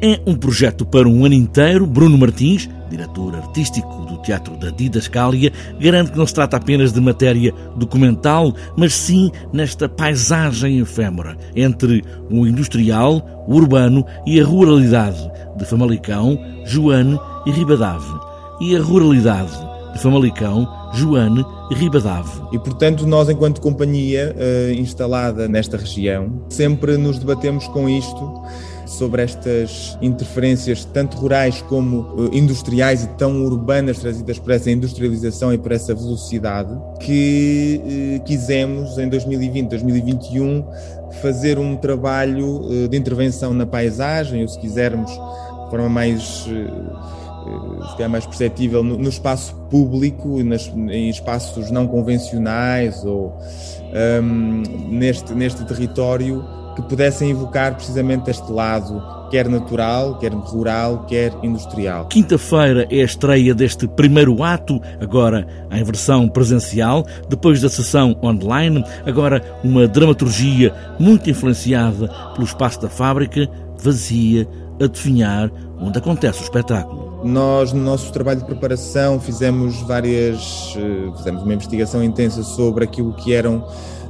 É um projeto para um ano inteiro. Bruno Martins, diretor artístico do Teatro da Didascália, garante que não se trata apenas de matéria documental, mas sim nesta paisagem efêmera entre o industrial, o urbano e a ruralidade de Famalicão, Joane e Ribadave. E a ruralidade de Famalicão, Joane Ribadave. E, portanto, nós, enquanto companhia uh, instalada nesta região, sempre nos debatemos com isto sobre estas interferências, tanto rurais como eh, industriais e tão urbanas, trazidas por essa industrialização e por essa velocidade, que eh, quisemos em 2020, 2021 fazer um trabalho eh, de intervenção na paisagem, ou se quisermos, de forma mais se calhar mais perceptível no, no espaço público, nas, em espaços não convencionais ou um, neste, neste território que pudessem evocar precisamente este lado, quer natural, quer rural, quer industrial. Quinta-feira é a estreia deste primeiro ato, agora em versão presencial, depois da sessão online, agora uma dramaturgia muito influenciada pelo espaço da fábrica, vazia, a definhar onde acontece o espetáculo. Nós, no nosso trabalho de preparação, fizemos várias. Eh, fizemos uma investigação intensa sobre aquilo que eram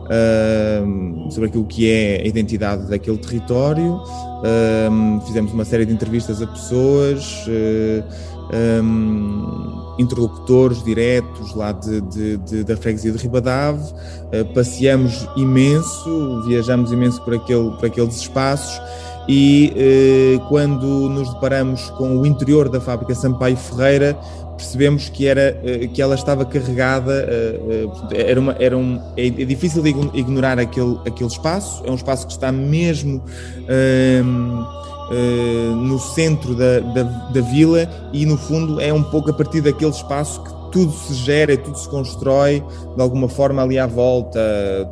uh, sobre aquilo que é a identidade daquele território. Uh, fizemos uma série de entrevistas a pessoas, uh, um, interlocutores diretos lá de, de, de, da freguesia de Ribadave. passeamos imenso, viajamos imenso por, aquele, por aqueles espaços e eh, quando nos deparamos com o interior da fábrica Sampaio Ferreira, percebemos que, era, eh, que ela estava carregada, eh, eh, era, uma, era um, é, é difícil ignorar aquele, aquele espaço, é um espaço que está mesmo uh, no centro da, da, da, vila e no fundo é um pouco a partir daquele espaço que tudo se gera, tudo se constrói de alguma forma ali à volta,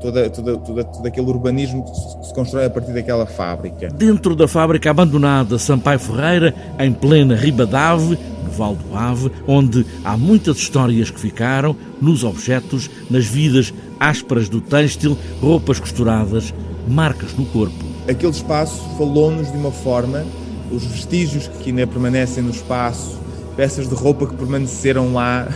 toda, toda, toda, todo aquele urbanismo que se constrói a partir daquela fábrica. Dentro da fábrica abandonada Sampaio Ferreira, em plena Ribadave, Val do Ave, onde há muitas histórias que ficaram nos objetos, nas vidas ásperas do têxtil, roupas costuradas, marcas no corpo. Aquele espaço falou-nos de uma forma, os vestígios que ainda permanecem no espaço, peças de roupa que permaneceram lá,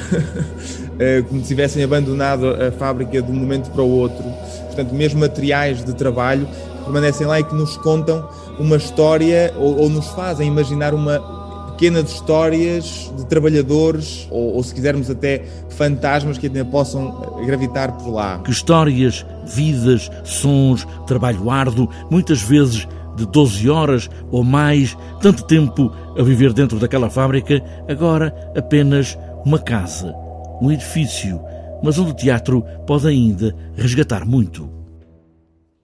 eh, como se tivessem abandonado a fábrica de um momento para o outro. Portanto, mesmo materiais de trabalho que permanecem lá e que nos contam uma história ou, ou nos fazem imaginar uma, pequenas histórias de trabalhadores, ou, ou, se quisermos até fantasmas que ainda possam gravitar por lá. Que histórias, vidas, sons, trabalho árduo, muitas vezes de 12 horas ou mais, tanto tempo a viver dentro daquela fábrica, agora apenas uma casa, um edifício, mas onde o teatro pode ainda resgatar muito.